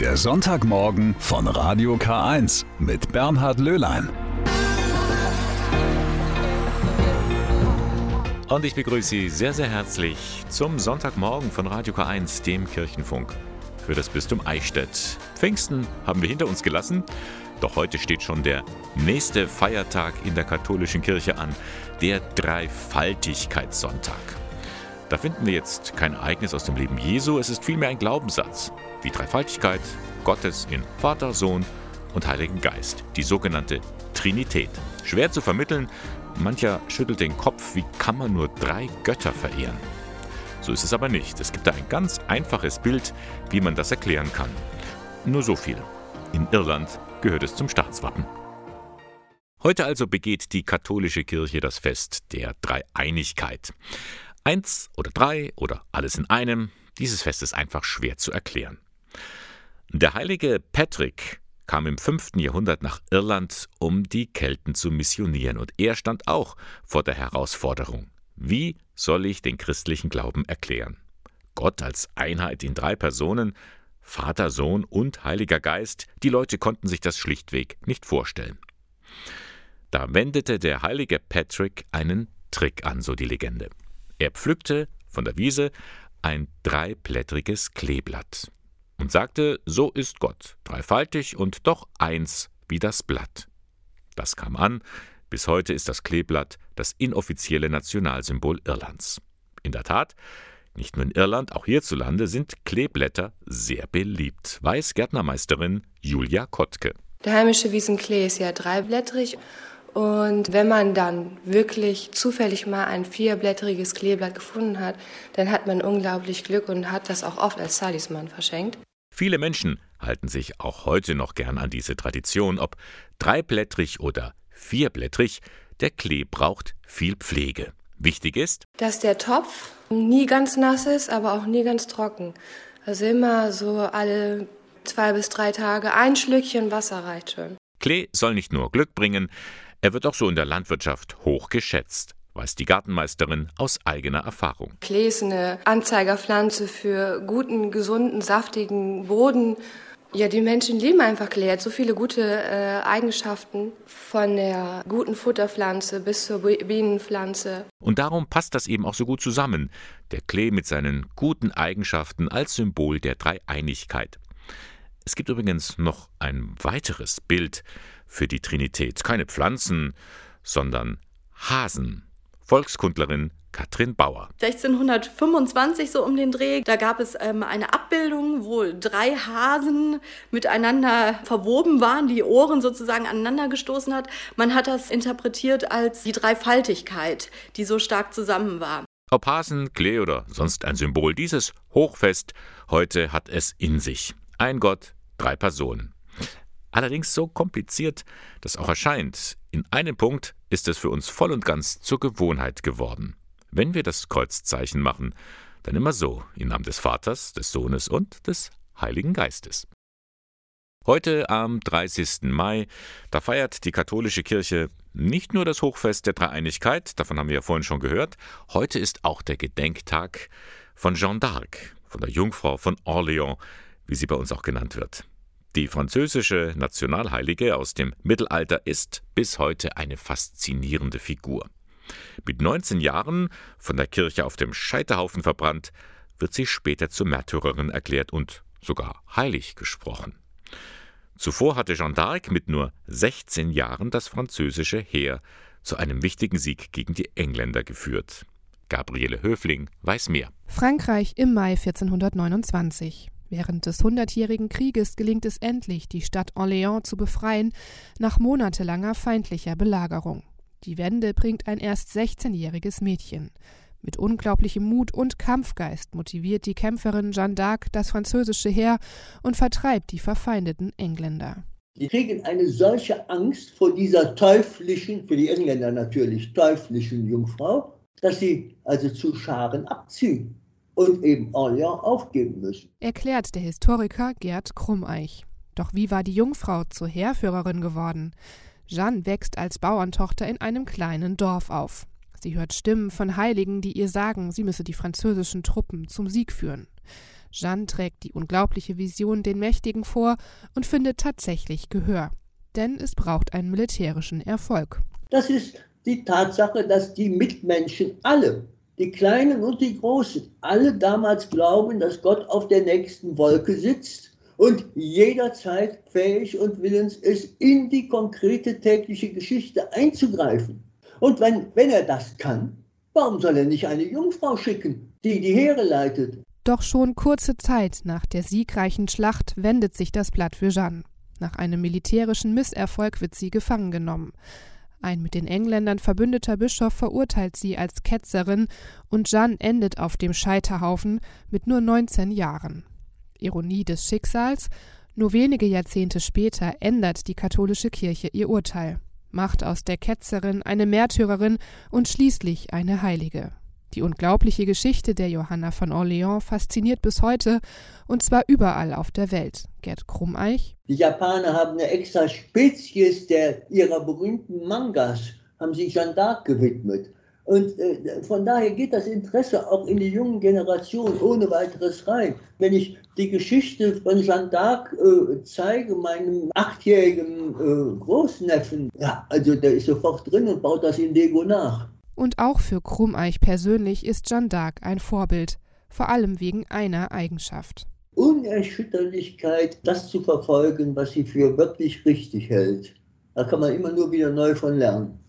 Der Sonntagmorgen von Radio K1 mit Bernhard Löhlein. Und ich begrüße Sie sehr, sehr herzlich zum Sonntagmorgen von Radio K1, dem Kirchenfunk für das Bistum Eichstätt. Pfingsten haben wir hinter uns gelassen, doch heute steht schon der nächste Feiertag in der katholischen Kirche an, der Dreifaltigkeitssonntag. Da finden wir jetzt kein Ereignis aus dem Leben Jesu, es ist vielmehr ein Glaubenssatz. Die Dreifaltigkeit Gottes in Vater, Sohn und Heiligen Geist, die sogenannte Trinität. Schwer zu vermitteln, mancher schüttelt den Kopf, wie kann man nur drei Götter verehren? So ist es aber nicht. Es gibt da ein ganz einfaches Bild, wie man das erklären kann. Nur so viel. In Irland gehört es zum Staatswappen. Heute also begeht die katholische Kirche das Fest der Dreieinigkeit. Eins oder drei oder alles in einem, dieses Fest ist einfach schwer zu erklären. Der heilige Patrick kam im 5. Jahrhundert nach Irland, um die Kelten zu missionieren, und er stand auch vor der Herausforderung. Wie soll ich den christlichen Glauben erklären? Gott als Einheit in drei Personen, Vater, Sohn und Heiliger Geist, die Leute konnten sich das schlichtweg nicht vorstellen. Da wendete der heilige Patrick einen Trick an, so die Legende. Er pflückte von der Wiese ein dreiblättriges Kleeblatt und sagte, so ist Gott, dreifaltig und doch eins wie das Blatt. Das kam an, bis heute ist das Kleeblatt das inoffizielle Nationalsymbol Irlands. In der Tat, nicht nur in Irland, auch hierzulande sind Kleeblätter sehr beliebt, weiß Gärtnermeisterin Julia Kottke. Der heimische Wiesenklee ist ja dreiblättrig und wenn man dann wirklich zufällig mal ein vierblättriges Kleeblatt gefunden hat, dann hat man unglaublich Glück und hat das auch oft als Talisman verschenkt. Viele Menschen halten sich auch heute noch gern an diese Tradition, ob dreiblättrig oder vierblättrig, der Klee braucht viel Pflege. Wichtig ist, dass der Topf nie ganz nass ist, aber auch nie ganz trocken. Also immer so alle zwei bis drei Tage ein Schlückchen Wasser reicht schon. Klee soll nicht nur Glück bringen, er wird auch so in der Landwirtschaft hoch geschätzt, weiß die Gartenmeisterin aus eigener Erfahrung. Klee ist eine Anzeigerpflanze für guten, gesunden, saftigen Boden. Ja, die Menschen lieben einfach Klee. Er hat so viele gute äh, Eigenschaften, von der guten Futterpflanze bis zur Bienenpflanze. Und darum passt das eben auch so gut zusammen. Der Klee mit seinen guten Eigenschaften als Symbol der Dreieinigkeit. Es gibt übrigens noch ein weiteres Bild für die Trinität. Keine Pflanzen, sondern Hasen. Volkskundlerin Katrin Bauer. 1625 so um den Dreh, da gab es ähm, eine Abbildung, wo drei Hasen miteinander verwoben waren, die Ohren sozusagen aneinander gestoßen hat. Man hat das interpretiert als die Dreifaltigkeit, die so stark zusammen war. Ob Hasen, Klee oder sonst ein Symbol, dieses Hochfest heute hat es in sich. Ein Gott, drei Personen. Allerdings so kompliziert, dass auch erscheint. In einem Punkt ist es für uns voll und ganz zur Gewohnheit geworden. Wenn wir das Kreuzzeichen machen, dann immer so, im Namen des Vaters, des Sohnes und des Heiligen Geistes. Heute am 30. Mai, da feiert die katholische Kirche nicht nur das Hochfest der Dreieinigkeit, davon haben wir ja vorhin schon gehört, heute ist auch der Gedenktag von Jeanne d'Arc, von der Jungfrau von Orléans, wie sie bei uns auch genannt wird. Die französische Nationalheilige aus dem Mittelalter ist bis heute eine faszinierende Figur. Mit 19 Jahren, von der Kirche auf dem Scheiterhaufen verbrannt, wird sie später zur Märtyrerin erklärt und sogar heilig gesprochen. Zuvor hatte Jeanne d'Arc mit nur 16 Jahren das französische Heer zu einem wichtigen Sieg gegen die Engländer geführt. Gabriele Höfling weiß mehr. Frankreich im Mai 1429. Während des Hundertjährigen Krieges gelingt es endlich, die Stadt Orléans zu befreien, nach monatelanger feindlicher Belagerung. Die Wende bringt ein erst 16-jähriges Mädchen. Mit unglaublichem Mut und Kampfgeist motiviert die Kämpferin Jeanne d'Arc das französische Heer und vertreibt die verfeindeten Engländer. Die kriegen eine solche Angst vor dieser teuflischen, für die Engländer natürlich teuflischen Jungfrau, dass sie also zu Scharen abziehen und eben Orléans aufgeben müssen. Erklärt der Historiker Gerd Krummeich. Doch wie war die Jungfrau zur Heerführerin geworden? Jeanne wächst als Bauerntochter in einem kleinen Dorf auf. Sie hört Stimmen von Heiligen, die ihr sagen, sie müsse die französischen Truppen zum Sieg führen. Jeanne trägt die unglaubliche Vision den Mächtigen vor und findet tatsächlich Gehör. Denn es braucht einen militärischen Erfolg. Das ist die Tatsache, dass die Mitmenschen alle, die Kleinen und die Großen, alle damals glauben, dass Gott auf der nächsten Wolke sitzt und jederzeit fähig und willens ist, in die konkrete tägliche Geschichte einzugreifen. Und wenn, wenn er das kann, warum soll er nicht eine Jungfrau schicken, die die Heere leitet? Doch schon kurze Zeit nach der siegreichen Schlacht wendet sich das Blatt für Jeanne. Nach einem militärischen Misserfolg wird sie gefangen genommen. Ein mit den Engländern verbündeter Bischof verurteilt sie als Ketzerin und Jeanne endet auf dem Scheiterhaufen mit nur 19 Jahren. Ironie des Schicksals, nur wenige Jahrzehnte später ändert die katholische Kirche ihr Urteil, macht aus der Ketzerin eine Märtyrerin und schließlich eine Heilige. Die unglaubliche Geschichte der Johanna von Orleans fasziniert bis heute und zwar überall auf der Welt. Gerd Krummeich. Die Japaner haben eine extra Spezies der ihrer berühmten Mangas, haben sich Jeanne d'Arc gewidmet. Und äh, von daher geht das Interesse auch in die jungen Generationen ohne weiteres rein. Wenn ich die Geschichte von Jeanne d'Arc äh, zeige, meinem achtjährigen äh, Großneffen, ja, also der ist sofort drin und baut das in Lego nach. Und auch für Krummeich persönlich ist Jeanne d'Arc ein Vorbild, vor allem wegen einer Eigenschaft. Unerschütterlichkeit, das zu verfolgen, was sie für wirklich richtig hält. Da kann man immer nur wieder neu von lernen.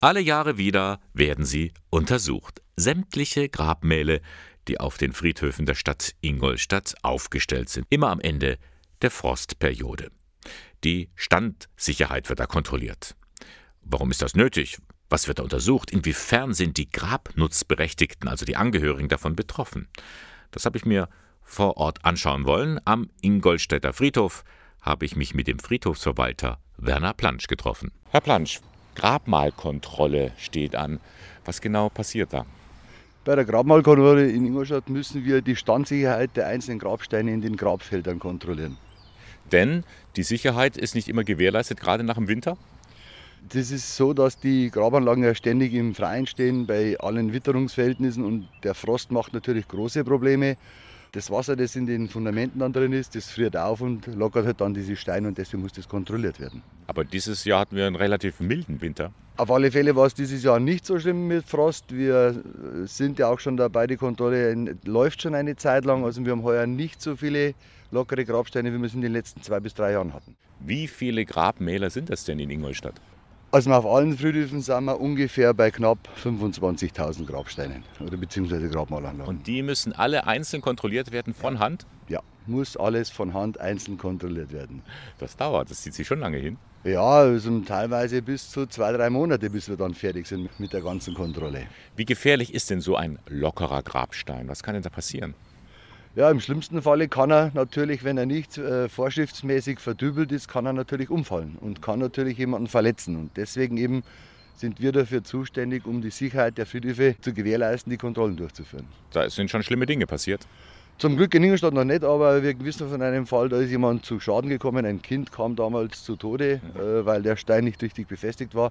Alle Jahre wieder werden sie untersucht. Sämtliche Grabmäle, die auf den Friedhöfen der Stadt Ingolstadt aufgestellt sind, immer am Ende der Frostperiode. Die Standsicherheit wird da kontrolliert. Warum ist das nötig? Was wird da untersucht? Inwiefern sind die Grabnutzberechtigten, also die Angehörigen, davon betroffen? Das habe ich mir vor Ort anschauen wollen. Am Ingolstädter Friedhof habe ich mich mit dem Friedhofsverwalter Werner Plansch getroffen. Herr Plansch, Grabmalkontrolle steht an. Was genau passiert da? Bei der Grabmalkontrolle in Ingolstadt müssen wir die Standsicherheit der einzelnen Grabsteine in den Grabfeldern kontrollieren. Denn die Sicherheit ist nicht immer gewährleistet, gerade nach dem Winter? Das ist so, dass die Grabanlagen ja ständig im Freien stehen bei allen Witterungsverhältnissen und der Frost macht natürlich große Probleme. Das Wasser, das in den Fundamenten dann drin ist, das friert auf und lockert halt dann diese Steine und deswegen muss das kontrolliert werden. Aber dieses Jahr hatten wir einen relativ milden Winter. Auf alle Fälle war es dieses Jahr nicht so schlimm mit Frost. Wir sind ja auch schon dabei, die Kontrolle läuft schon eine Zeit lang. Also wir haben heuer nicht so viele lockere Grabsteine, wie wir es in den letzten zwei bis drei Jahren hatten. Wie viele Grabmäler sind das denn in Ingolstadt? Also auf allen Friedhöfen sind wir ungefähr bei knapp 25.000 Grabsteinen oder beziehungsweise Grabmalanlagen. Und die müssen alle einzeln kontrolliert werden von Hand? Ja, muss alles von Hand einzeln kontrolliert werden. Das dauert, das zieht sich schon lange hin. Ja, also teilweise bis zu zwei, drei Monate, bis wir dann fertig sind mit der ganzen Kontrolle. Wie gefährlich ist denn so ein lockerer Grabstein? Was kann denn da passieren? Ja, im schlimmsten Falle kann er natürlich, wenn er nicht äh, vorschriftsmäßig verdübelt ist, kann er natürlich umfallen und kann natürlich jemanden verletzen. Und deswegen eben sind wir dafür zuständig, um die Sicherheit der Friedhöfe zu gewährleisten, die Kontrollen durchzuführen. Da sind schon schlimme Dinge passiert. Zum Glück in Ingolstadt noch nicht, aber wir wissen von einem Fall, da ist jemand zu Schaden gekommen. Ein Kind kam damals zu Tode, mhm. äh, weil der Stein nicht richtig befestigt war.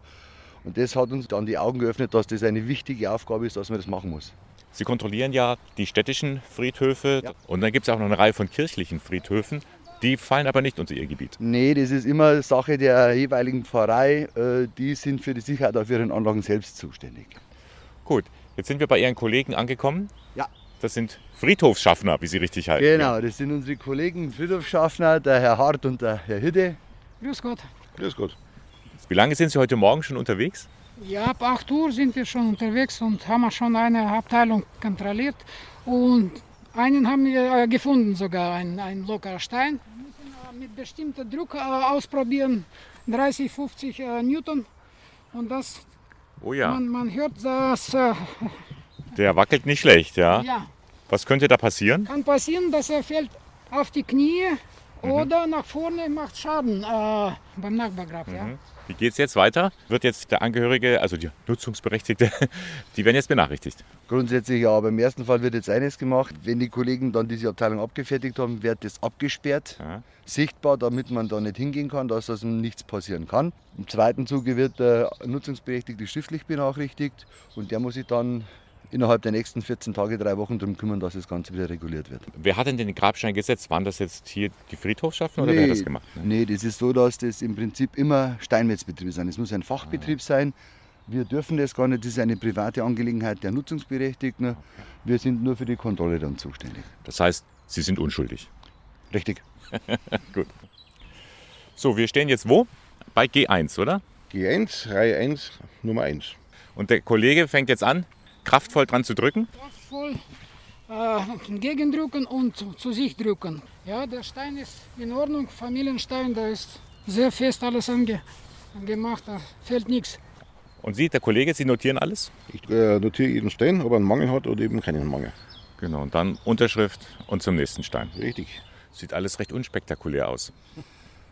Und das hat uns dann die Augen geöffnet, dass das eine wichtige Aufgabe ist, dass man das machen muss. Sie kontrollieren ja die städtischen Friedhöfe ja. und dann gibt es auch noch eine Reihe von kirchlichen Friedhöfen. Die fallen aber nicht unter Ihr Gebiet. Nee, das ist immer Sache der jeweiligen Pfarrei. Äh, die sind für die Sicherheit auf ihren Anlagen selbst zuständig. Gut, jetzt sind wir bei Ihren Kollegen angekommen. Ja. Das sind Friedhofschaffner, wie sie richtig heißen. Genau, das sind unsere Kollegen Friedhofschaffner, der Herr Hart und der Herr Hütte. Grüß Gott. Grüß Gott. Wie lange sind Sie heute Morgen schon unterwegs? Ja, ab 8 Uhr sind wir schon unterwegs und haben schon eine Abteilung kontrolliert. Und einen haben wir äh, gefunden, sogar ein, ein lockerer Stein. Wir müssen mit bestimmtem Druck äh, ausprobieren, 30, 50 äh, Newton. Und das, oh ja. man, man hört das. Der wackelt nicht schlecht, ja? Ja. Was könnte da passieren? Kann passieren, dass er fällt auf die Knie mhm. oder nach vorne macht Schaden äh, beim Nachbargrab. Mhm. Ja. Wie geht es jetzt weiter? Wird jetzt der Angehörige, also die Nutzungsberechtigte, die werden jetzt benachrichtigt? Grundsätzlich ja, aber im ersten Fall wird jetzt eines gemacht. Wenn die Kollegen dann diese Abteilung abgefertigt haben, wird das abgesperrt, ja. sichtbar, damit man da nicht hingehen kann, dass also nichts passieren kann. Im zweiten Zuge wird der Nutzungsberechtigte schriftlich benachrichtigt und der muss sich dann innerhalb der nächsten 14 Tage, drei Wochen darum kümmern, dass das Ganze wieder reguliert wird. Wer hat denn den Grabstein gesetzt? Waren das jetzt hier die Friedhofschaften oder nee, wer hat das gemacht? Nee, das ist so, dass das im Prinzip immer Steinmetzbetriebe sind. Es muss ein Fachbetrieb ah. sein. Wir dürfen das gar nicht, das ist eine private Angelegenheit der Nutzungsberechtigten. Okay. Wir sind nur für die Kontrolle dann zuständig. Das heißt, Sie sind unschuldig? Richtig. Gut. So, wir stehen jetzt wo? Bei G1, oder? G1, Reihe 1, Nummer 1. Und der Kollege fängt jetzt an, kraftvoll dran zu drücken? Kraftvoll äh, gegendrücken und zu, zu, sich drücken. Ja, der Stein ist in Ordnung, Familienstein, da ist sehr fest alles ange, gemacht, da fällt nichts. Und Sie, der Kollege, Sie notieren alles? Ich äh, notiere jeden Stein, ob er einen Mangel hat oder eben keinen Mangel. Genau, und dann Unterschrift und zum nächsten Stein. Richtig. Sieht alles recht unspektakulär aus.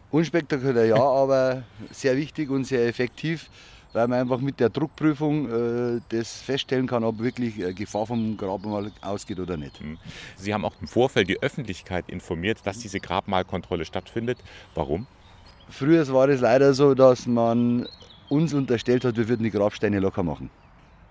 Unspektakulär ja, aber sehr wichtig und sehr effektiv, weil man einfach mit der Druckprüfung äh, das feststellen kann, ob wirklich äh, Gefahr vom Grabmal ausgeht oder nicht. Hm. Sie haben auch im Vorfeld die Öffentlichkeit informiert, dass diese Grabmalkontrolle stattfindet. Warum? Früher war es leider so, dass man uns unterstellt hat, wir würden die Grabsteine locker machen.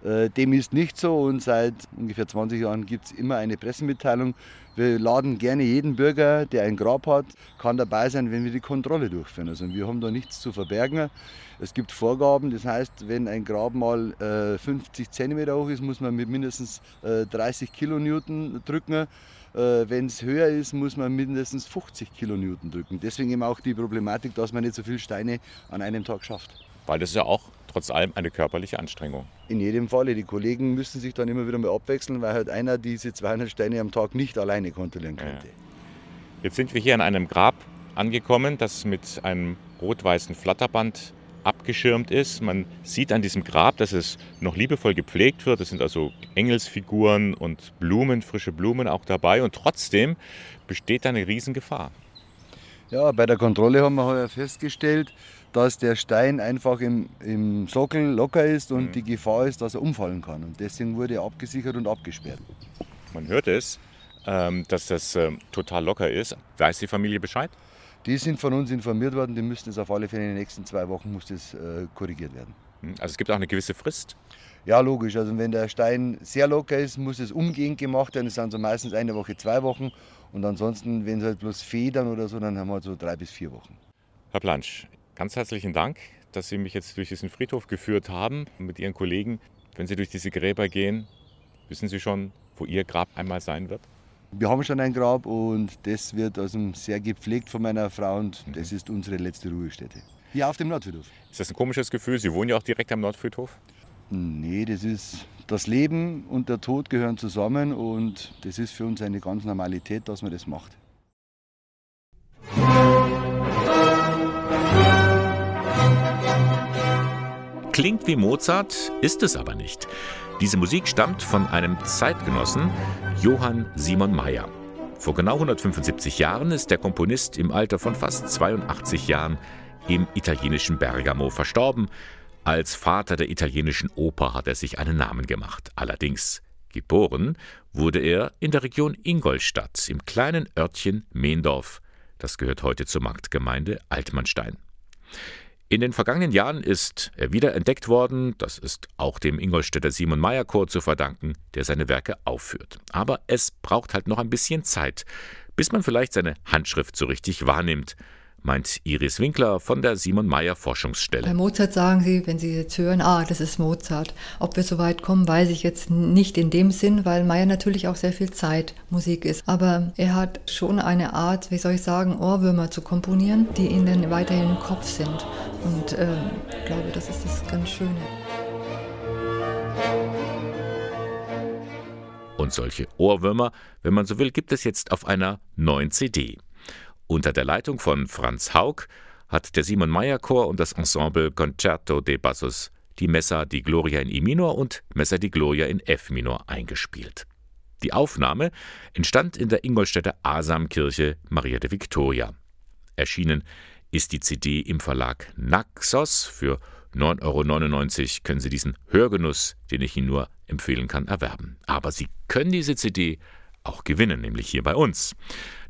Äh, dem ist nicht so und seit ungefähr 20 Jahren gibt es immer eine Pressemitteilung. Wir laden gerne jeden Bürger, der ein Grab hat, kann dabei sein, wenn wir die Kontrolle durchführen. Also wir haben da nichts zu verbergen. Es gibt Vorgaben, das heißt, wenn ein Grab mal 50 cm hoch ist, muss man mit mindestens 30 äh, Kilonewton drücken. Äh, wenn es höher ist, muss man mindestens 50 Kilonewton drücken. Deswegen eben auch die Problematik, dass man nicht so viele Steine an einem Tag schafft. Weil das ist ja auch trotz allem eine körperliche Anstrengung. In jedem Falle. Die Kollegen müssen sich dann immer wieder mal abwechseln, weil halt einer diese 200 Steine am Tag nicht alleine kontrollieren könnte. Ja. Jetzt sind wir hier an einem Grab angekommen, das mit einem rot-weißen Flatterband abgeschirmt ist. Man sieht an diesem Grab, dass es noch liebevoll gepflegt wird. Es sind also Engelsfiguren und Blumen, frische Blumen auch dabei. Und trotzdem besteht da eine Riesengefahr. Ja, bei der Kontrolle haben wir heuer festgestellt, dass der Stein einfach im, im Sockel locker ist und mhm. die Gefahr ist, dass er umfallen kann. Und deswegen wurde er abgesichert und abgesperrt. Man hört es, ähm, dass das ähm, total locker ist. Weiß die Familie Bescheid? Die sind von uns informiert worden, die müssten es auf alle Fälle in den nächsten zwei Wochen muss das, äh, korrigiert werden. Mhm. Also es gibt auch eine gewisse Frist? Ja, logisch. Also wenn der Stein sehr locker ist, muss es umgehend gemacht werden. Das sind so meistens eine Woche, zwei Wochen. Und ansonsten, wenn es halt bloß Federn oder so, dann haben wir halt so drei bis vier Wochen. Herr Plansch, Ganz herzlichen Dank, dass Sie mich jetzt durch diesen Friedhof geführt haben mit Ihren Kollegen. Wenn Sie durch diese Gräber gehen, wissen Sie schon, wo Ihr Grab einmal sein wird? Wir haben schon ein Grab und das wird also sehr gepflegt von meiner Frau und mhm. das ist unsere letzte Ruhestätte. Hier auf dem Nordfriedhof. Ist das ein komisches Gefühl? Sie wohnen ja auch direkt am Nordfriedhof? Nee, das ist das Leben und der Tod gehören zusammen und das ist für uns eine ganz Normalität, dass man das macht. Klingt wie Mozart, ist es aber nicht. Diese Musik stammt von einem Zeitgenossen, Johann Simon Mayer. Vor genau 175 Jahren ist der Komponist im Alter von fast 82 Jahren im italienischen Bergamo verstorben. Als Vater der italienischen Oper hat er sich einen Namen gemacht. Allerdings geboren wurde er in der Region Ingolstadt im kleinen Örtchen Mehendorf. Das gehört heute zur Marktgemeinde Altmannstein. In den vergangenen Jahren ist er wieder entdeckt worden, das ist auch dem Ingolstädter Simon Meyer Chor zu verdanken, der seine Werke aufführt. Aber es braucht halt noch ein bisschen Zeit, bis man vielleicht seine Handschrift so richtig wahrnimmt meint Iris Winkler von der Simon Meyer Forschungsstelle. Bei Mozart sagen Sie, wenn Sie jetzt hören, ah, das ist Mozart. Ob wir so weit kommen, weiß ich jetzt nicht in dem Sinn, weil Meyer natürlich auch sehr viel Zeit Musik ist. Aber er hat schon eine Art, wie soll ich sagen, Ohrwürmer zu komponieren, die Ihnen weiterhin im Kopf sind. Und äh, ich glaube, das ist das ganz Schöne. Und solche Ohrwürmer, wenn man so will, gibt es jetzt auf einer neuen CD. Unter der Leitung von Franz Haug hat der Simon Meyer Chor und das Ensemble Concerto de Bassos die Messa di Gloria in E Minor und Messa di Gloria in F Minor eingespielt. Die Aufnahme entstand in der Ingolstädter Asamkirche Maria de Victoria. Erschienen ist die CD im Verlag Naxos. Für 9,99 Euro können Sie diesen Hörgenuss, den ich Ihnen nur empfehlen kann, erwerben. Aber Sie können diese CD auch gewinnen, nämlich hier bei uns.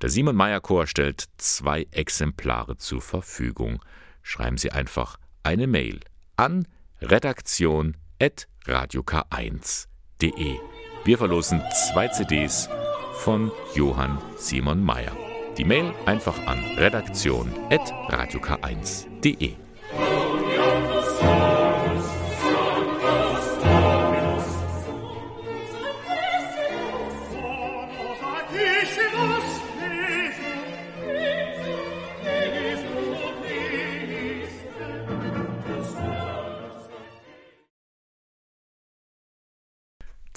Der Simon Meyer Chor stellt zwei Exemplare zur Verfügung. Schreiben Sie einfach eine Mail an redaktion.radiok1.de. radiok1.de. Wir verlosen zwei CDs von Johann Simon Mayer. Die Mail einfach an redaktion.radiok1.de.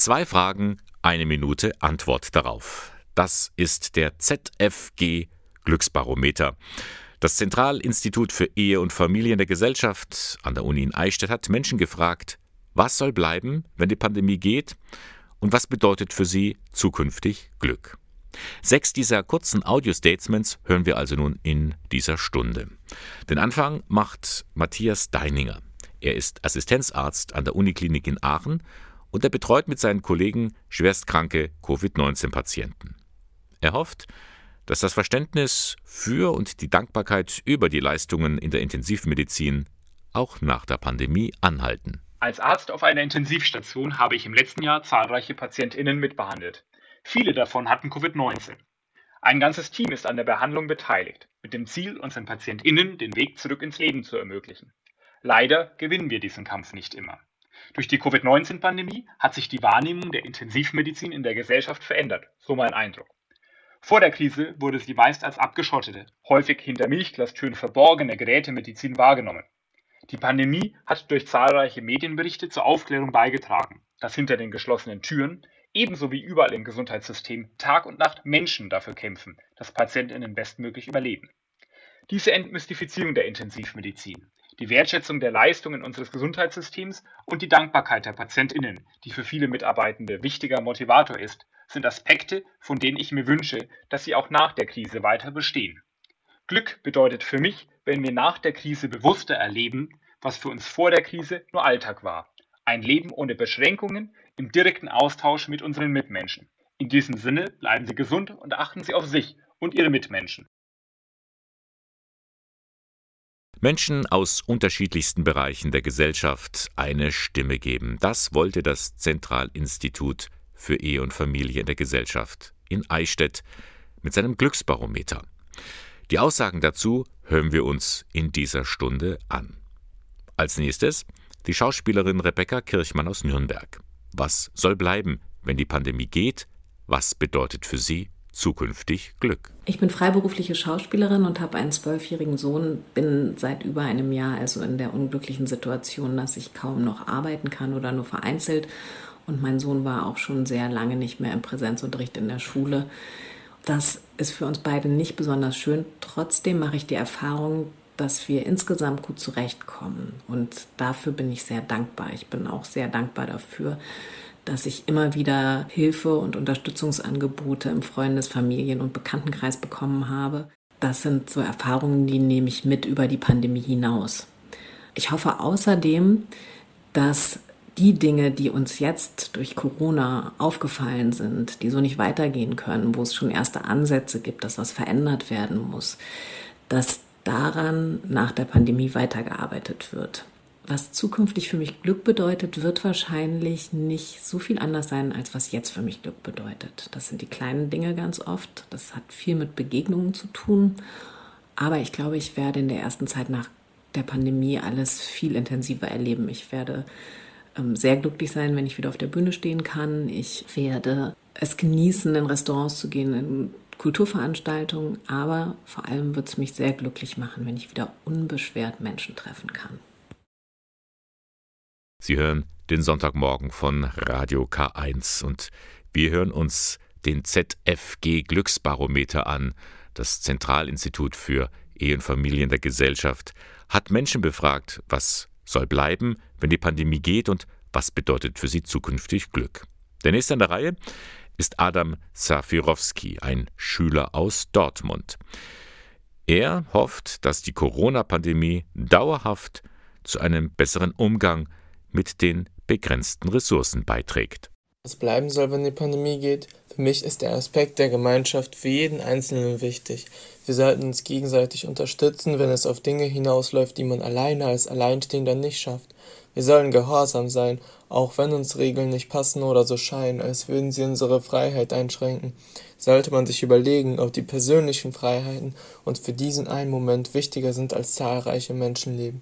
Zwei Fragen, eine Minute Antwort darauf. Das ist der ZFG Glücksbarometer. Das Zentralinstitut für Ehe und Familie in der Gesellschaft an der Uni in Eichstätt hat Menschen gefragt, was soll bleiben, wenn die Pandemie geht und was bedeutet für sie zukünftig Glück. Sechs dieser kurzen Audio-Statements hören wir also nun in dieser Stunde. Den Anfang macht Matthias Deininger. Er ist Assistenzarzt an der Uniklinik in Aachen und er betreut mit seinen Kollegen schwerstkranke Covid-19-Patienten. Er hofft, dass das Verständnis für und die Dankbarkeit über die Leistungen in der Intensivmedizin auch nach der Pandemie anhalten. Als Arzt auf einer Intensivstation habe ich im letzten Jahr zahlreiche PatientInnen mitbehandelt. Viele davon hatten Covid-19. Ein ganzes Team ist an der Behandlung beteiligt, mit dem Ziel, unseren PatientInnen den Weg zurück ins Leben zu ermöglichen. Leider gewinnen wir diesen Kampf nicht immer. Durch die Covid-19-Pandemie hat sich die Wahrnehmung der Intensivmedizin in der Gesellschaft verändert, so mein Eindruck. Vor der Krise wurde sie meist als abgeschottete, häufig hinter Milchglastüren verborgene Gerätemedizin wahrgenommen. Die Pandemie hat durch zahlreiche Medienberichte zur Aufklärung beigetragen, dass hinter den geschlossenen Türen, ebenso wie überall im Gesundheitssystem, Tag und Nacht Menschen dafür kämpfen, dass Patientinnen bestmöglich überleben. Diese Entmystifizierung der Intensivmedizin, die Wertschätzung der Leistungen unseres Gesundheitssystems und die Dankbarkeit der PatientInnen, die für viele Mitarbeitende wichtiger Motivator ist, sind Aspekte, von denen ich mir wünsche, dass sie auch nach der Krise weiter bestehen. Glück bedeutet für mich, wenn wir nach der Krise bewusster erleben, was für uns vor der Krise nur Alltag war. Ein Leben ohne Beschränkungen, im direkten Austausch mit unseren Mitmenschen. In diesem Sinne bleiben Sie gesund und achten Sie auf sich und Ihre Mitmenschen. Menschen aus unterschiedlichsten Bereichen der Gesellschaft eine Stimme geben. Das wollte das Zentralinstitut für Ehe und Familie in der Gesellschaft in Eichstätt mit seinem Glücksbarometer. Die Aussagen dazu hören wir uns in dieser Stunde an. Als nächstes die Schauspielerin Rebecca Kirchmann aus Nürnberg. Was soll bleiben, wenn die Pandemie geht? Was bedeutet für sie zukünftig Glück. Ich bin freiberufliche Schauspielerin und habe einen zwölfjährigen Sohn, bin seit über einem Jahr also in der unglücklichen Situation, dass ich kaum noch arbeiten kann oder nur vereinzelt. Und mein Sohn war auch schon sehr lange nicht mehr im Präsenzunterricht in der Schule. Das ist für uns beide nicht besonders schön. Trotzdem mache ich die Erfahrung, dass wir insgesamt gut zurechtkommen. Und dafür bin ich sehr dankbar. Ich bin auch sehr dankbar dafür, dass ich immer wieder Hilfe und Unterstützungsangebote im Freundes-, Familien- und Bekanntenkreis bekommen habe. Das sind so Erfahrungen, die nehme ich mit über die Pandemie hinaus. Ich hoffe außerdem, dass die Dinge, die uns jetzt durch Corona aufgefallen sind, die so nicht weitergehen können, wo es schon erste Ansätze gibt, dass was verändert werden muss, dass daran nach der Pandemie weitergearbeitet wird was zukünftig für mich Glück bedeutet, wird wahrscheinlich nicht so viel anders sein, als was jetzt für mich Glück bedeutet. Das sind die kleinen Dinge ganz oft. Das hat viel mit Begegnungen zu tun. Aber ich glaube, ich werde in der ersten Zeit nach der Pandemie alles viel intensiver erleben. Ich werde ähm, sehr glücklich sein, wenn ich wieder auf der Bühne stehen kann. Ich werde es genießen, in Restaurants zu gehen, in Kulturveranstaltungen. Aber vor allem wird es mich sehr glücklich machen, wenn ich wieder unbeschwert Menschen treffen kann. Sie hören den Sonntagmorgen von Radio K1 und wir hören uns den ZFG Glücksbarometer an. Das Zentralinstitut für Ehe und Familien der Gesellschaft hat Menschen befragt, was soll bleiben, wenn die Pandemie geht und was bedeutet für sie zukünftig Glück. Der nächste an der Reihe ist Adam Safirowski, ein Schüler aus Dortmund. Er hofft, dass die Corona-Pandemie dauerhaft zu einem besseren Umgang mit den begrenzten Ressourcen beiträgt. Was bleiben soll, wenn die Pandemie geht? Für mich ist der Aspekt der Gemeinschaft für jeden Einzelnen wichtig. Wir sollten uns gegenseitig unterstützen, wenn es auf Dinge hinausläuft, die man alleine als Alleinstehender nicht schafft. Wir sollen gehorsam sein, auch wenn uns Regeln nicht passen oder so scheinen, als würden sie unsere Freiheit einschränken. Sollte man sich überlegen, ob die persönlichen Freiheiten uns für diesen einen Moment wichtiger sind als zahlreiche Menschenleben.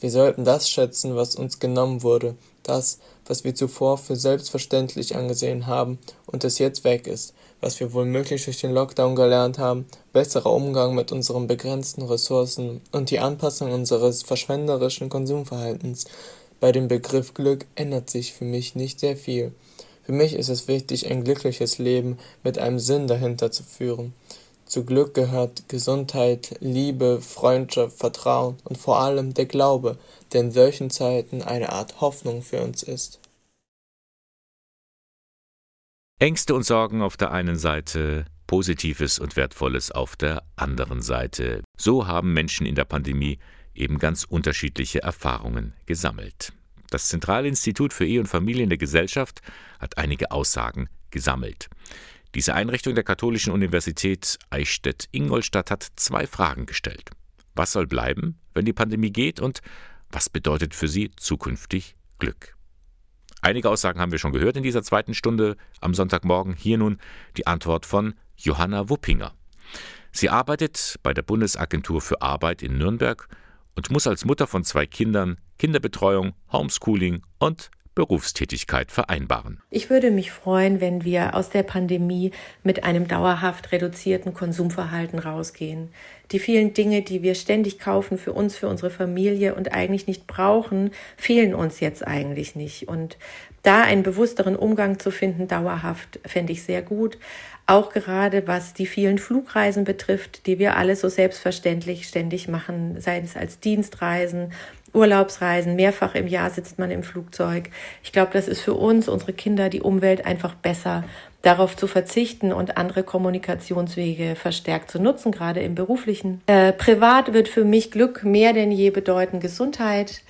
Wir sollten das schätzen, was uns genommen wurde, das, was wir zuvor für selbstverständlich angesehen haben und es jetzt weg ist, was wir womöglich durch den Lockdown gelernt haben, besserer Umgang mit unseren begrenzten Ressourcen und die Anpassung unseres verschwenderischen Konsumverhaltens. Bei dem Begriff Glück ändert sich für mich nicht sehr viel. Für mich ist es wichtig, ein glückliches Leben mit einem Sinn dahinter zu führen. Zu Glück gehört Gesundheit, Liebe, Freundschaft, Vertrauen und vor allem der Glaube, der in solchen Zeiten eine Art Hoffnung für uns ist. Ängste und Sorgen auf der einen Seite, Positives und Wertvolles auf der anderen Seite. So haben Menschen in der Pandemie eben ganz unterschiedliche Erfahrungen gesammelt. Das Zentralinstitut für Ehe und Familie in der Gesellschaft hat einige Aussagen gesammelt. Diese Einrichtung der Katholischen Universität Eichstätt-Ingolstadt hat zwei Fragen gestellt. Was soll bleiben, wenn die Pandemie geht und was bedeutet für sie zukünftig Glück? Einige Aussagen haben wir schon gehört in dieser zweiten Stunde am Sonntagmorgen. Hier nun die Antwort von Johanna Wuppinger. Sie arbeitet bei der Bundesagentur für Arbeit in Nürnberg und muss als Mutter von zwei Kindern Kinderbetreuung, Homeschooling und Berufstätigkeit vereinbaren. Ich würde mich freuen, wenn wir aus der Pandemie mit einem dauerhaft reduzierten Konsumverhalten rausgehen. Die vielen Dinge, die wir ständig kaufen für uns, für unsere Familie und eigentlich nicht brauchen, fehlen uns jetzt eigentlich nicht. Und da einen bewussteren Umgang zu finden, dauerhaft, fände ich sehr gut. Auch gerade was die vielen Flugreisen betrifft, die wir alle so selbstverständlich ständig machen, sei es als Dienstreisen Urlaubsreisen, mehrfach im Jahr sitzt man im Flugzeug. Ich glaube, das ist für uns, unsere Kinder, die Umwelt einfach besser, darauf zu verzichten und andere Kommunikationswege verstärkt zu nutzen, gerade im beruflichen. Äh, privat wird für mich Glück mehr denn je bedeuten Gesundheit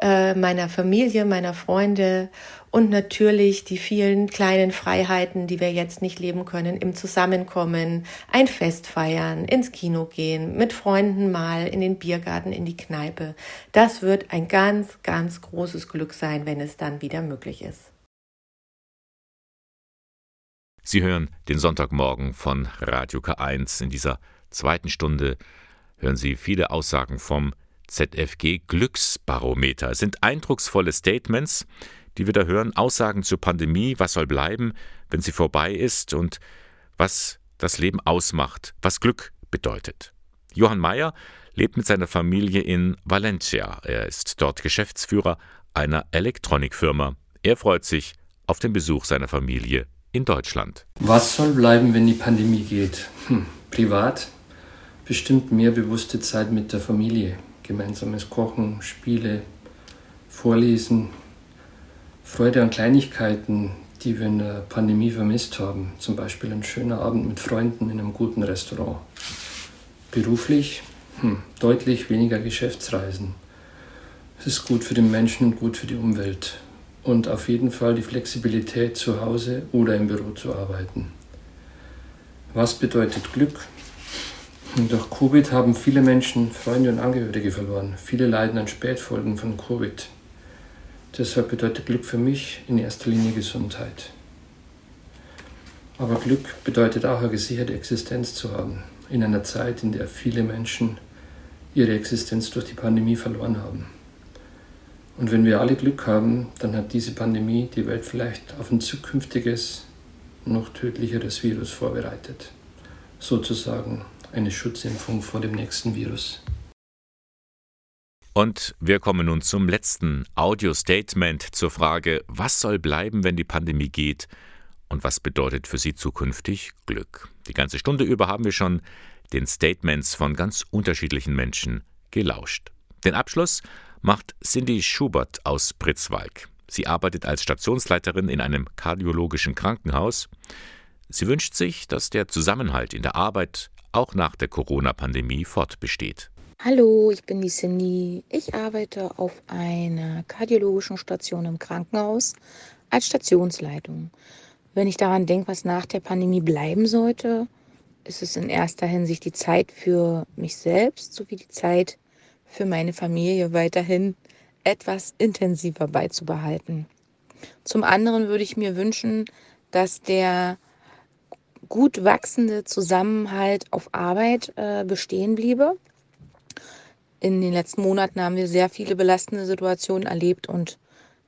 äh, meiner Familie, meiner Freunde und natürlich die vielen kleinen Freiheiten, die wir jetzt nicht leben können, im Zusammenkommen, ein Fest feiern, ins Kino gehen, mit Freunden mal in den Biergarten, in die Kneipe. Das wird ein ganz, ganz großes Glück sein, wenn es dann wieder möglich ist. Sie hören den Sonntagmorgen von Radio K1. In dieser zweiten Stunde hören Sie viele Aussagen vom ZFG Glücksbarometer. Es sind eindrucksvolle Statements, die wir da hören, Aussagen zur Pandemie, was soll bleiben, wenn sie vorbei ist und was das Leben ausmacht, was Glück bedeutet. Johann Mayer lebt mit seiner Familie in Valencia. Er ist dort Geschäftsführer einer Elektronikfirma. Er freut sich auf den Besuch seiner Familie in Deutschland. Was soll bleiben, wenn die Pandemie geht? Hm, privat bestimmt mehr bewusste Zeit mit der Familie gemeinsames Kochen, Spiele, Vorlesen, Freude an Kleinigkeiten, die wir in der Pandemie vermisst haben. Zum Beispiel ein schöner Abend mit Freunden in einem guten Restaurant. Beruflich hm, deutlich weniger Geschäftsreisen. Es ist gut für den Menschen und gut für die Umwelt. Und auf jeden Fall die Flexibilität, zu Hause oder im Büro zu arbeiten. Was bedeutet Glück? Durch Covid haben viele Menschen Freunde und Angehörige verloren. Viele leiden an Spätfolgen von Covid. Deshalb bedeutet Glück für mich in erster Linie Gesundheit. Aber Glück bedeutet auch eine gesicherte Existenz zu haben, in einer Zeit, in der viele Menschen ihre Existenz durch die Pandemie verloren haben. Und wenn wir alle Glück haben, dann hat diese Pandemie die Welt vielleicht auf ein zukünftiges, noch tödlicheres Virus vorbereitet. Sozusagen eine Schutzimpfung vor dem nächsten Virus. Und wir kommen nun zum letzten Audio-Statement zur Frage, was soll bleiben, wenn die Pandemie geht und was bedeutet für Sie zukünftig Glück? Die ganze Stunde über haben wir schon den Statements von ganz unterschiedlichen Menschen gelauscht. Den Abschluss macht Cindy Schubert aus Pritzwalk. Sie arbeitet als Stationsleiterin in einem kardiologischen Krankenhaus. Sie wünscht sich, dass der Zusammenhalt in der Arbeit auch nach der Corona-Pandemie fortbesteht. Hallo, ich bin die Cindy. Ich arbeite auf einer kardiologischen Station im Krankenhaus als Stationsleitung. Wenn ich daran denke, was nach der Pandemie bleiben sollte, ist es in erster Hinsicht die Zeit für mich selbst sowie die Zeit für meine Familie weiterhin etwas intensiver beizubehalten. Zum anderen würde ich mir wünschen, dass der gut wachsende Zusammenhalt auf Arbeit äh, bestehen bliebe. In den letzten Monaten haben wir sehr viele belastende Situationen erlebt und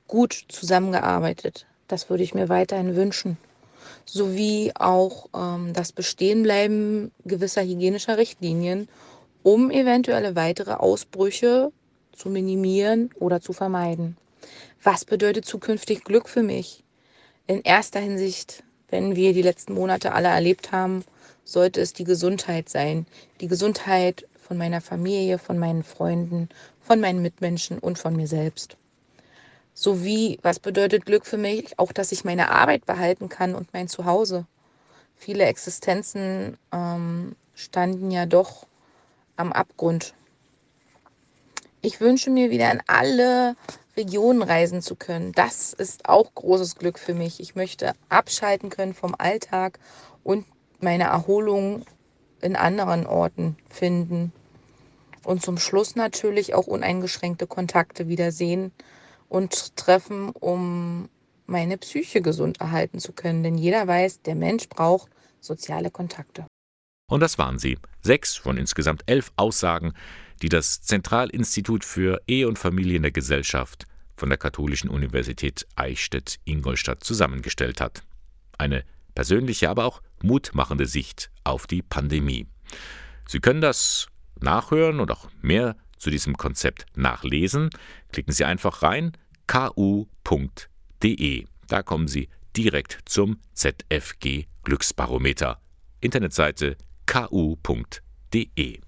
gut zusammengearbeitet. Das würde ich mir weiterhin wünschen. Sowie auch ähm, das Bestehenbleiben gewisser hygienischer Richtlinien, um eventuelle weitere Ausbrüche zu minimieren oder zu vermeiden. Was bedeutet zukünftig Glück für mich? In erster Hinsicht, wenn wir die letzten Monate alle erlebt haben, sollte es die Gesundheit sein. Die Gesundheit von meiner Familie, von meinen Freunden, von meinen Mitmenschen und von mir selbst. Sowie, was bedeutet Glück für mich? Auch, dass ich meine Arbeit behalten kann und mein Zuhause. Viele Existenzen ähm, standen ja doch am Abgrund. Ich wünsche mir wieder in alle Regionen reisen zu können. Das ist auch großes Glück für mich. Ich möchte abschalten können vom Alltag und meine Erholung in anderen Orten finden. Und zum Schluss natürlich auch uneingeschränkte Kontakte wiedersehen und treffen, um meine Psyche gesund erhalten zu können. Denn jeder weiß, der Mensch braucht soziale Kontakte. Und das waren sie. Sechs von insgesamt elf Aussagen, die das Zentralinstitut für Ehe und Familie in der Gesellschaft von der Katholischen Universität Eichstätt-Ingolstadt zusammengestellt hat. Eine persönliche, aber auch mutmachende Sicht auf die Pandemie. Sie können das nachhören und auch mehr zu diesem Konzept nachlesen. Klicken Sie einfach rein ku.de. Da kommen Sie direkt zum ZFG Glücksbarometer. Internetseite ku.de.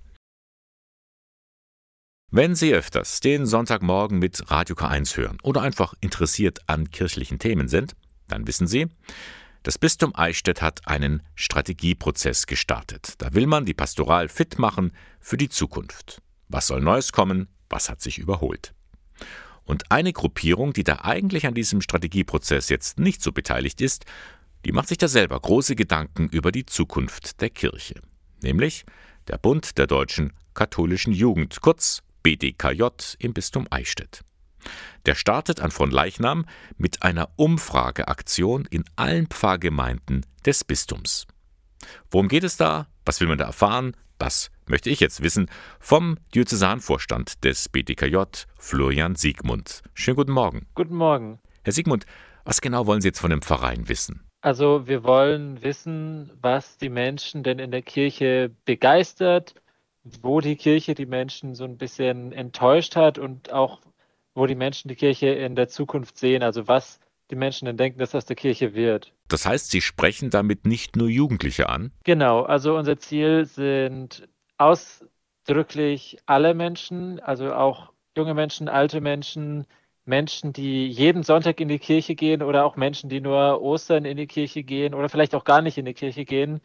Wenn Sie öfters den Sonntagmorgen mit Radio K1 hören oder einfach interessiert an kirchlichen Themen sind, dann wissen Sie, das Bistum Eichstätt hat einen Strategieprozess gestartet. Da will man die Pastoral fit machen für die Zukunft. Was soll Neues kommen? Was hat sich überholt? Und eine Gruppierung, die da eigentlich an diesem Strategieprozess jetzt nicht so beteiligt ist, die macht sich da selber große Gedanken über die Zukunft der Kirche. Nämlich der Bund der deutschen katholischen Jugend, kurz BDKJ im Bistum Eichstätt. Der startet an Fronleichnam mit einer Umfrageaktion in allen Pfarrgemeinden des Bistums. Worum geht es da? Was will man da erfahren? Das möchte ich jetzt wissen vom Diözesanvorstand des BDKJ, Florian Siegmund. Schönen guten Morgen. Guten Morgen. Herr Siegmund, was genau wollen Sie jetzt von dem Verein wissen? Also wir wollen wissen, was die Menschen denn in der Kirche begeistert, wo die Kirche die Menschen so ein bisschen enttäuscht hat und auch wo die Menschen die Kirche in der Zukunft sehen, also was die Menschen denn denken, dass aus der Kirche wird. Das heißt, Sie sprechen damit nicht nur Jugendliche an? Genau, also unser Ziel sind ausdrücklich alle Menschen, also auch junge Menschen, alte Menschen, Menschen, die jeden Sonntag in die Kirche gehen oder auch Menschen, die nur Ostern in die Kirche gehen oder vielleicht auch gar nicht in die Kirche gehen.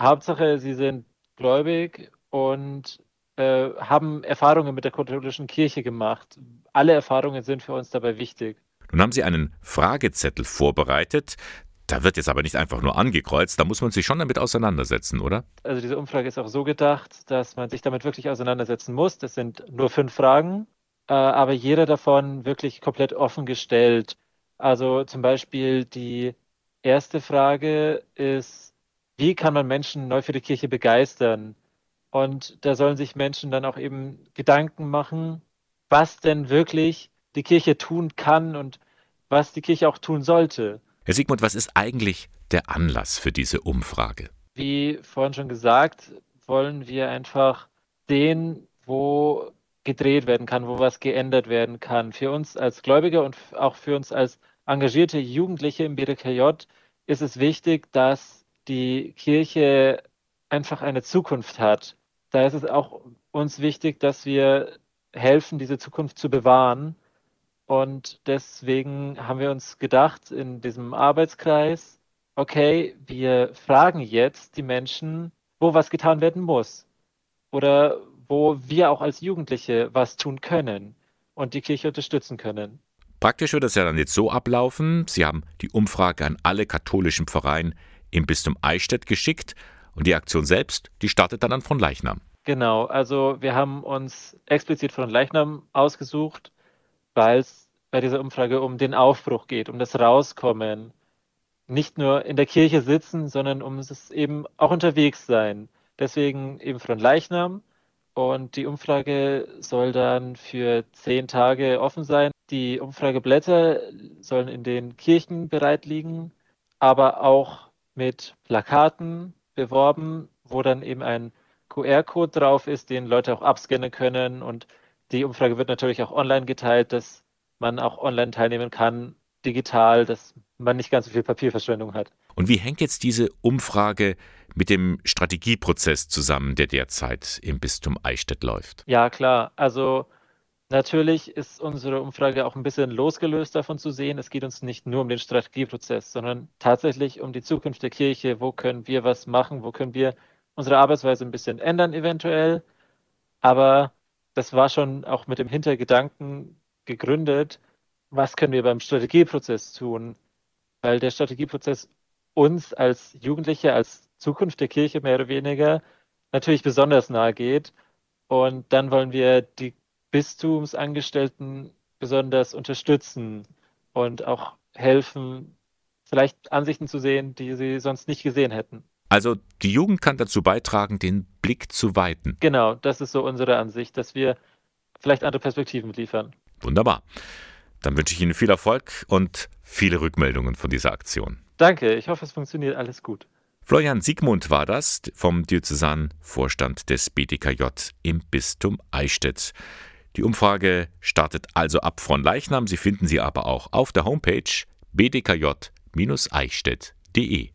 Hauptsache, sie sind gläubig und äh, haben Erfahrungen mit der katholischen Kirche gemacht. Alle Erfahrungen sind für uns dabei wichtig. Nun haben Sie einen Fragezettel vorbereitet. Da wird jetzt aber nicht einfach nur angekreuzt, da muss man sich schon damit auseinandersetzen, oder? Also diese Umfrage ist auch so gedacht, dass man sich damit wirklich auseinandersetzen muss. Das sind nur fünf Fragen, äh, aber jeder davon wirklich komplett offen gestellt. Also zum Beispiel die erste Frage ist, wie kann man Menschen neu für die Kirche begeistern? Und da sollen sich Menschen dann auch eben Gedanken machen, was denn wirklich die Kirche tun kann und was die Kirche auch tun sollte. Herr Sigmund, was ist eigentlich der Anlass für diese Umfrage? Wie vorhin schon gesagt, wollen wir einfach sehen, wo gedreht werden kann, wo was geändert werden kann. Für uns als Gläubige und auch für uns als engagierte Jugendliche im BDKJ ist es wichtig, dass die Kirche einfach eine Zukunft hat da ist es auch uns wichtig, dass wir helfen, diese Zukunft zu bewahren. Und deswegen haben wir uns gedacht in diesem Arbeitskreis, okay, wir fragen jetzt die Menschen, wo was getan werden muss oder wo wir auch als Jugendliche was tun können und die Kirche unterstützen können. Praktisch wird es ja dann jetzt so ablaufen, Sie haben die Umfrage an alle katholischen Pfarreien im Bistum Eichstätt geschickt und die Aktion selbst, die startet dann an von Leichnam. Genau, also wir haben uns explizit von Leichnam ausgesucht, weil es bei dieser Umfrage um den Aufbruch geht, um das Rauskommen. Nicht nur in der Kirche sitzen, sondern um es eben auch unterwegs sein. Deswegen eben von Leichnam. Und die Umfrage soll dann für zehn Tage offen sein. Die Umfrageblätter sollen in den Kirchen bereit liegen, aber auch mit Plakaten beworben, wo dann eben ein QR-Code drauf ist, den Leute auch abscannen können. Und die Umfrage wird natürlich auch online geteilt, dass man auch online teilnehmen kann, digital, dass man nicht ganz so viel Papierverschwendung hat. Und wie hängt jetzt diese Umfrage mit dem Strategieprozess zusammen, der derzeit im Bistum Eichstätt läuft? Ja, klar. Also natürlich ist unsere Umfrage auch ein bisschen losgelöst davon zu sehen. Es geht uns nicht nur um den Strategieprozess, sondern tatsächlich um die Zukunft der Kirche. Wo können wir was machen? Wo können wir unsere Arbeitsweise ein bisschen ändern eventuell? Aber das war schon auch mit dem Hintergedanken gegründet, was können wir beim Strategieprozess tun? Weil der Strategieprozess uns als Jugendliche, als Zukunft der Kirche mehr oder weniger natürlich besonders nahe geht. Und dann wollen wir die Bistumsangestellten besonders unterstützen und auch helfen, vielleicht Ansichten zu sehen, die sie sonst nicht gesehen hätten. Also die Jugend kann dazu beitragen, den Blick zu weiten. Genau, das ist so unsere Ansicht, dass wir vielleicht andere Perspektiven liefern. Wunderbar. Dann wünsche ich Ihnen viel Erfolg und viele Rückmeldungen von dieser Aktion. Danke, ich hoffe, es funktioniert alles gut. Florian Siegmund war das vom Diözesanen Vorstand des BTKJ im Bistum Eichstätt. Die Umfrage startet also ab von Leichnam. Sie finden sie aber auch auf der Homepage bdkj-eichstätt.de.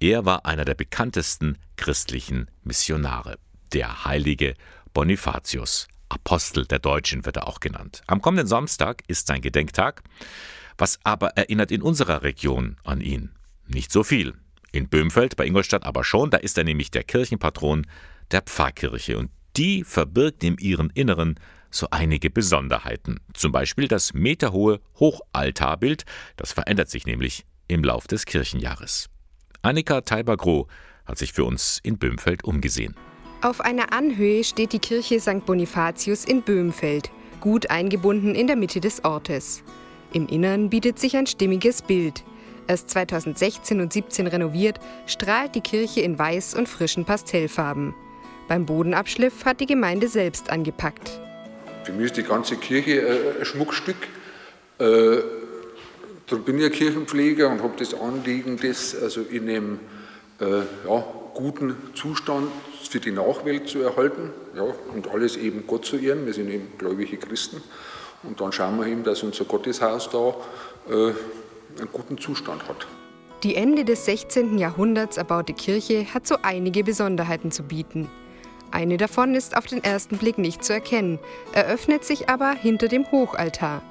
Er war einer der bekanntesten christlichen Missionare, der heilige Bonifatius. Apostel der Deutschen wird er auch genannt. Am kommenden Samstag ist sein Gedenktag. Was aber erinnert in unserer Region an ihn? Nicht so viel. In Böhmfeld bei Ingolstadt aber schon, da ist er nämlich der Kirchenpatron der Pfarrkirche und die verbirgt in ihren Inneren so einige Besonderheiten. Zum Beispiel das meterhohe Hochaltarbild, das verändert sich nämlich im Lauf des Kirchenjahres. Annika Teiber-Groh hat sich für uns in Böhmfeld umgesehen. Auf einer Anhöhe steht die Kirche St. Bonifatius in Böhmfeld, gut eingebunden in der Mitte des Ortes. Im Innern bietet sich ein stimmiges Bild. Erst 2016 und 17 renoviert, strahlt die Kirche in weiß und frischen Pastellfarben. Beim Bodenabschliff hat die Gemeinde selbst angepackt. Für mich ist die ganze Kirche äh, ein Schmuckstück. Äh, darum bin ich ein Kirchenpfleger und habe das Anliegen, das also in einem äh, ja, guten Zustand für die Nachwelt zu erhalten ja, und alles eben Gott zu ehren. Wir sind eben gläubige Christen. Und dann schauen wir eben, dass unser Gotteshaus da äh, einen guten Zustand hat. Die Ende des 16. Jahrhunderts erbaute Kirche hat so einige Besonderheiten zu bieten. Eine davon ist auf den ersten Blick nicht zu erkennen, eröffnet sich aber hinter dem Hochaltar.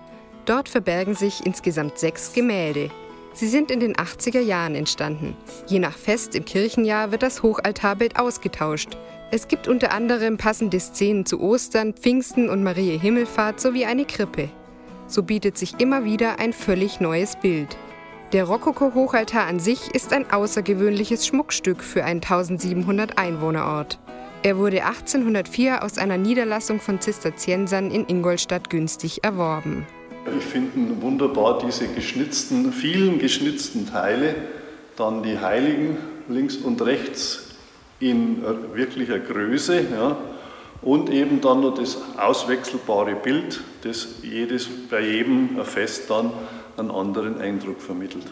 Dort verbergen sich insgesamt sechs Gemälde. Sie sind in den 80er Jahren entstanden. Je nach Fest im Kirchenjahr wird das Hochaltarbild ausgetauscht. Es gibt unter anderem passende Szenen zu Ostern, Pfingsten und Marie Himmelfahrt sowie eine Krippe. So bietet sich immer wieder ein völlig neues Bild. Der Rokoko-Hochaltar an sich ist ein außergewöhnliches Schmuckstück für einen 1700 Einwohnerort. Er wurde 1804 aus einer Niederlassung von Zisterziensern in Ingolstadt günstig erworben. Ich finde wunderbar diese geschnitzten, vielen geschnitzten Teile, dann die Heiligen links und rechts in wirklicher Größe ja, und eben dann noch das auswechselbare Bild, das jedes, bei jedem Fest dann einen anderen Eindruck vermittelt.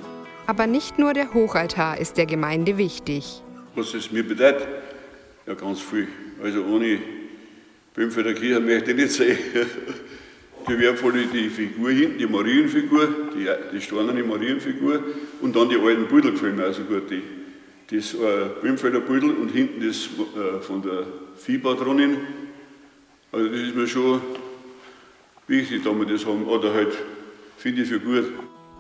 Aber nicht nur der Hochaltar ist der Gemeinde wichtig. Was es mir bedeutet? Ja, ganz viel. Also ohne Böhmfelder Kirche möchte ich nicht sehen. Die wertvolle die Figur hinten, die Marienfigur, die, die steinerne Marienfigur und dann die alten Büdel gefallen mir also gut. Die, das äh, Böhmfelder Büdel und hinten das äh, von der Viehpatronin. Also das ist mir schon wichtig, dass wir das haben. Oder halt, finde ich für gut.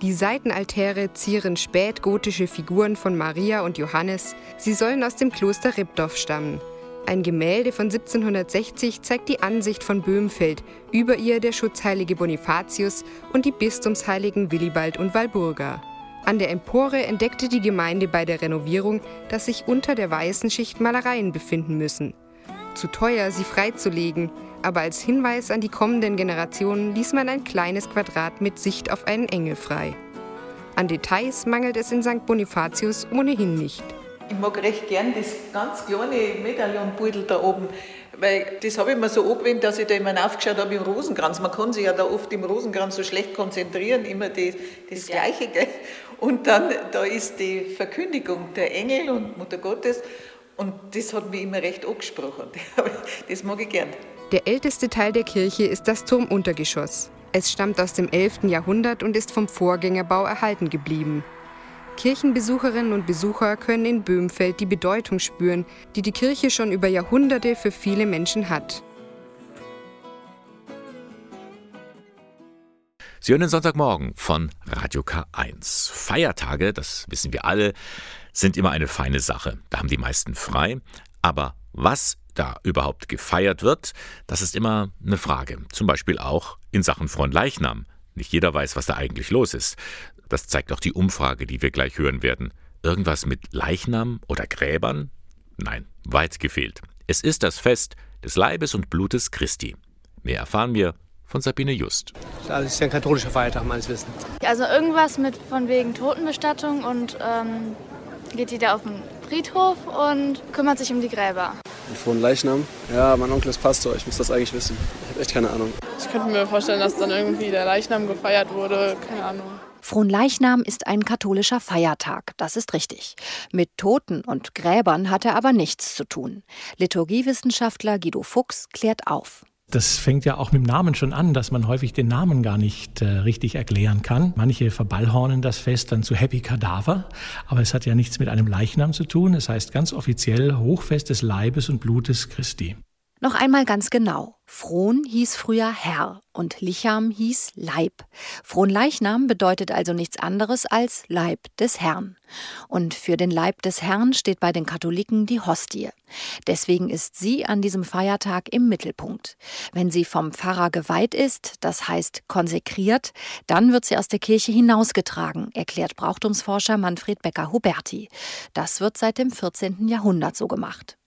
Die Seitenaltäre zieren spätgotische Figuren von Maria und Johannes. Sie sollen aus dem Kloster Ribdorf stammen. Ein Gemälde von 1760 zeigt die Ansicht von Böhmfeld, über ihr der schutzheilige Bonifatius und die Bistumsheiligen Willibald und Walburga. An der Empore entdeckte die Gemeinde bei der Renovierung, dass sich unter der weißen Schicht Malereien befinden müssen. Zu teuer, sie freizulegen, aber als Hinweis an die kommenden Generationen ließ man ein kleines Quadrat mit Sicht auf einen Engel frei. An Details mangelt es in St. Bonifatius ohnehin nicht. Ich mag recht gern das ganz kleine Medaillonbeutel da oben, weil das habe ich mir so angewöhnt, dass ich da immer aufgeschaut habe im Rosenkranz. Man kann sich ja da oft im Rosenkranz so schlecht konzentrieren, immer das, das Gleiche. Gell? Und dann, da ist die Verkündigung der Engel und Mutter Gottes und das hat mich immer recht angesprochen. Das mag ich gern. Der älteste Teil der Kirche ist das Turmuntergeschoss. Es stammt aus dem 11. Jahrhundert und ist vom Vorgängerbau erhalten geblieben. Kirchenbesucherinnen und Besucher können in Böhmfeld die Bedeutung spüren, die die Kirche schon über Jahrhunderte für viele Menschen hat. Sie hören den Sonntagmorgen von Radio K1. Feiertage, das wissen wir alle, sind immer eine feine Sache. Da haben die meisten frei. Aber was da überhaupt gefeiert wird, das ist immer eine Frage. Zum Beispiel auch in Sachen Fronleichnam. Nicht jeder weiß, was da eigentlich los ist. Das zeigt auch die Umfrage, die wir gleich hören werden. Irgendwas mit Leichnam oder Gräbern? Nein, weit gefehlt. Es ist das Fest des Leibes und Blutes Christi. Mehr erfahren wir von Sabine Just. Das ist ja ein katholischer Feiertag meines Wissens. Also irgendwas mit von wegen Totenbestattung und ähm, geht jeder auf den Friedhof und kümmert sich um die Gräber. Von Leichnam? Ja, mein Onkel ist Pastor, ich muss das eigentlich wissen. Ich habe echt keine Ahnung. Ich könnte mir vorstellen, dass dann irgendwie der Leichnam gefeiert wurde, keine Ahnung. Fronleichnam ist ein katholischer Feiertag, das ist richtig. Mit Toten und Gräbern hat er aber nichts zu tun. Liturgiewissenschaftler Guido Fuchs klärt auf. Das fängt ja auch mit dem Namen schon an, dass man häufig den Namen gar nicht äh, richtig erklären kann. Manche verballhornen das Fest dann zu Happy Kadaver, aber es hat ja nichts mit einem Leichnam zu tun. Es heißt ganz offiziell Hochfest des Leibes und Blutes Christi. Noch einmal ganz genau. Fron hieß früher Herr und Licham hieß Leib. Fronleichnam bedeutet also nichts anderes als Leib des Herrn. Und für den Leib des Herrn steht bei den Katholiken die Hostie. Deswegen ist sie an diesem Feiertag im Mittelpunkt. Wenn sie vom Pfarrer geweiht ist, das heißt konsekriert, dann wird sie aus der Kirche hinausgetragen, erklärt Brauchtumsforscher Manfred Becker-Huberti. Das wird seit dem 14. Jahrhundert so gemacht.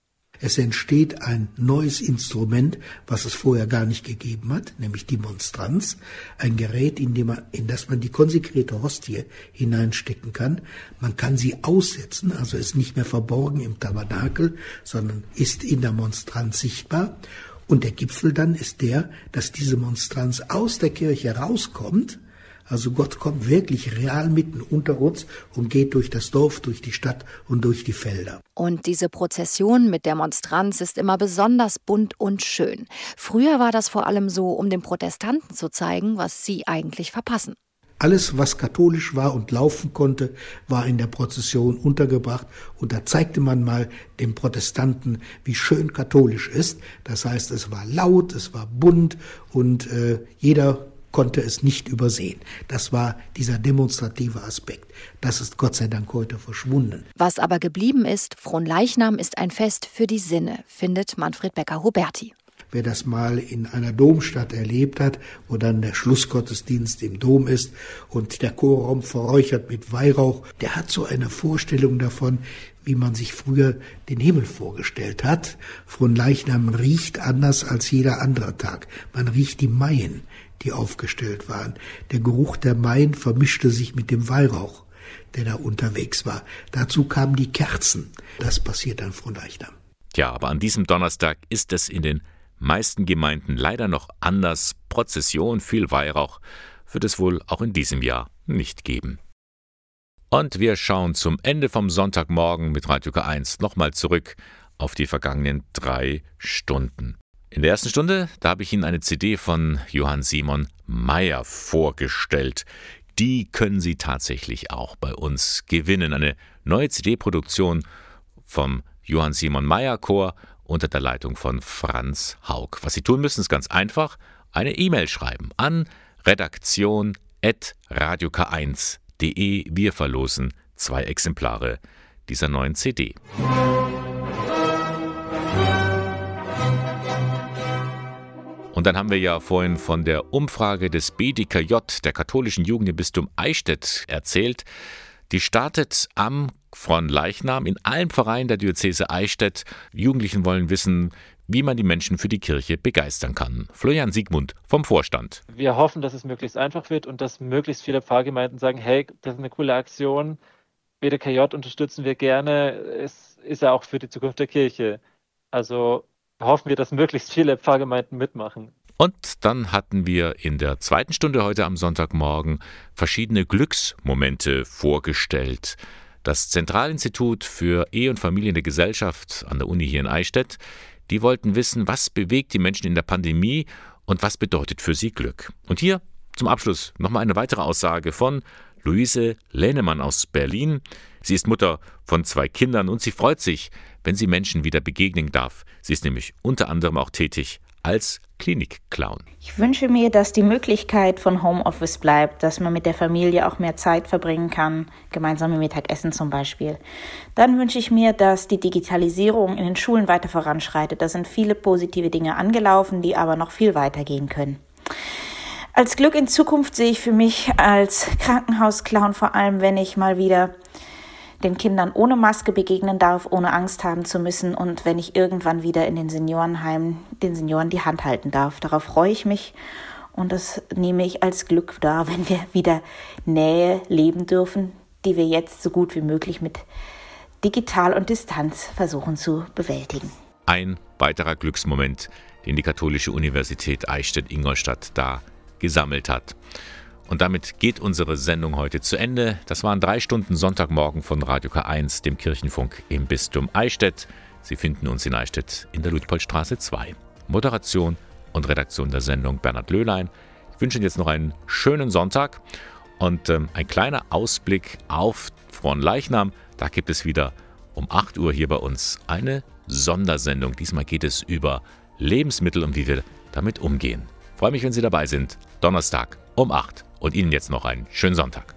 Es entsteht ein neues Instrument, was es vorher gar nicht gegeben hat, nämlich die Monstranz, ein Gerät, in, dem man, in das man die konsekrierte Hostie hineinstecken kann. Man kann sie aussetzen, also ist nicht mehr verborgen im Tabernakel, sondern ist in der Monstranz sichtbar. Und der Gipfel dann ist der, dass diese Monstranz aus der Kirche rauskommt, also Gott kommt wirklich real mitten unter uns und geht durch das Dorf, durch die Stadt und durch die Felder. Und diese Prozession mit der Monstranz ist immer besonders bunt und schön. Früher war das vor allem so, um den Protestanten zu zeigen, was sie eigentlich verpassen. Alles, was katholisch war und laufen konnte, war in der Prozession untergebracht. Und da zeigte man mal den Protestanten, wie schön katholisch ist. Das heißt, es war laut, es war bunt und äh, jeder konnte es nicht übersehen. Das war dieser demonstrative Aspekt. Das ist Gott sei Dank heute verschwunden. Was aber geblieben ist, Fronleichnam ist ein Fest für die Sinne, findet Manfred Becker-Huberti. Wer das mal in einer Domstadt erlebt hat, wo dann der Schlussgottesdienst im Dom ist und der Chorraum verräuchert mit Weihrauch, der hat so eine Vorstellung davon, wie man sich früher den Himmel vorgestellt hat. Fronleichnam riecht anders als jeder andere Tag. Man riecht die Maien die aufgestellt waren. Der Geruch der Main vermischte sich mit dem Weihrauch, der da unterwegs war. Dazu kamen die Kerzen. Das passiert an Fronleichnam. Tja, aber an diesem Donnerstag ist es in den meisten Gemeinden leider noch anders. Prozession, viel Weihrauch wird es wohl auch in diesem Jahr nicht geben. Und wir schauen zum Ende vom Sonntagmorgen mit Radio K1 nochmal zurück auf die vergangenen drei Stunden. In der ersten Stunde, da habe ich Ihnen eine CD von Johann Simon Mayer vorgestellt. Die können Sie tatsächlich auch bei uns gewinnen. Eine neue CD-Produktion vom Johann Simon Mayer Chor unter der Leitung von Franz Haug. Was Sie tun müssen, ist ganz einfach. Eine E-Mail schreiben an redaktion.radiok1.de. Wir verlosen zwei Exemplare dieser neuen CD. Und dann haben wir ja vorhin von der Umfrage des BDKJ, der katholischen Jugend im Bistum Eichstätt, erzählt. Die startet am Fronleichnam in allen Vereinen der Diözese Eichstätt. Jugendlichen wollen wissen, wie man die Menschen für die Kirche begeistern kann. Florian Siegmund vom Vorstand. Wir hoffen, dass es möglichst einfach wird und dass möglichst viele Pfarrgemeinden sagen, hey, das ist eine coole Aktion, BDKJ unterstützen wir gerne, es ist ja auch für die Zukunft der Kirche. Also hoffen wir, dass möglichst viele Pfarrgemeinden mitmachen. Und dann hatten wir in der zweiten Stunde heute am Sonntagmorgen verschiedene Glücksmomente vorgestellt. Das Zentralinstitut für Ehe und Familie in der Gesellschaft an der Uni hier in Eichstätt, die wollten wissen, was bewegt die Menschen in der Pandemie und was bedeutet für sie Glück. Und hier zum Abschluss nochmal eine weitere Aussage von Luise Lehnemann aus Berlin. Sie ist Mutter von zwei Kindern und sie freut sich, wenn sie Menschen wieder begegnen darf. Sie ist nämlich unter anderem auch tätig als Klinikclown. Ich wünsche mir, dass die Möglichkeit von Homeoffice bleibt, dass man mit der Familie auch mehr Zeit verbringen kann, gemeinsame Mittagessen zum Beispiel. Dann wünsche ich mir, dass die Digitalisierung in den Schulen weiter voranschreitet. Da sind viele positive Dinge angelaufen, die aber noch viel weiter gehen können. Als Glück in Zukunft sehe ich für mich als Krankenhausclown vor allem, wenn ich mal wieder den Kindern ohne Maske begegnen darf, ohne Angst haben zu müssen und wenn ich irgendwann wieder in den Seniorenheimen den Senioren die Hand halten darf. Darauf freue ich mich und das nehme ich als Glück dar, wenn wir wieder Nähe leben dürfen, die wir jetzt so gut wie möglich mit Digital und Distanz versuchen zu bewältigen. Ein weiterer Glücksmoment, den die Katholische Universität Eichstätt-Ingolstadt da gesammelt hat. Und damit geht unsere Sendung heute zu Ende. Das waren drei Stunden Sonntagmorgen von Radio K1, dem Kirchenfunk im Bistum Eichstätt. Sie finden uns in Eichstätt in der Ludpolstraße 2. Moderation und Redaktion der Sendung Bernhard Löhlein. Ich wünsche Ihnen jetzt noch einen schönen Sonntag und ähm, ein kleiner Ausblick auf Fronleichnam. Da gibt es wieder um 8 Uhr hier bei uns eine Sondersendung. Diesmal geht es über Lebensmittel und wie wir damit umgehen. Ich freue mich, wenn Sie dabei sind. Donnerstag um 8 und Ihnen jetzt noch einen schönen Sonntag.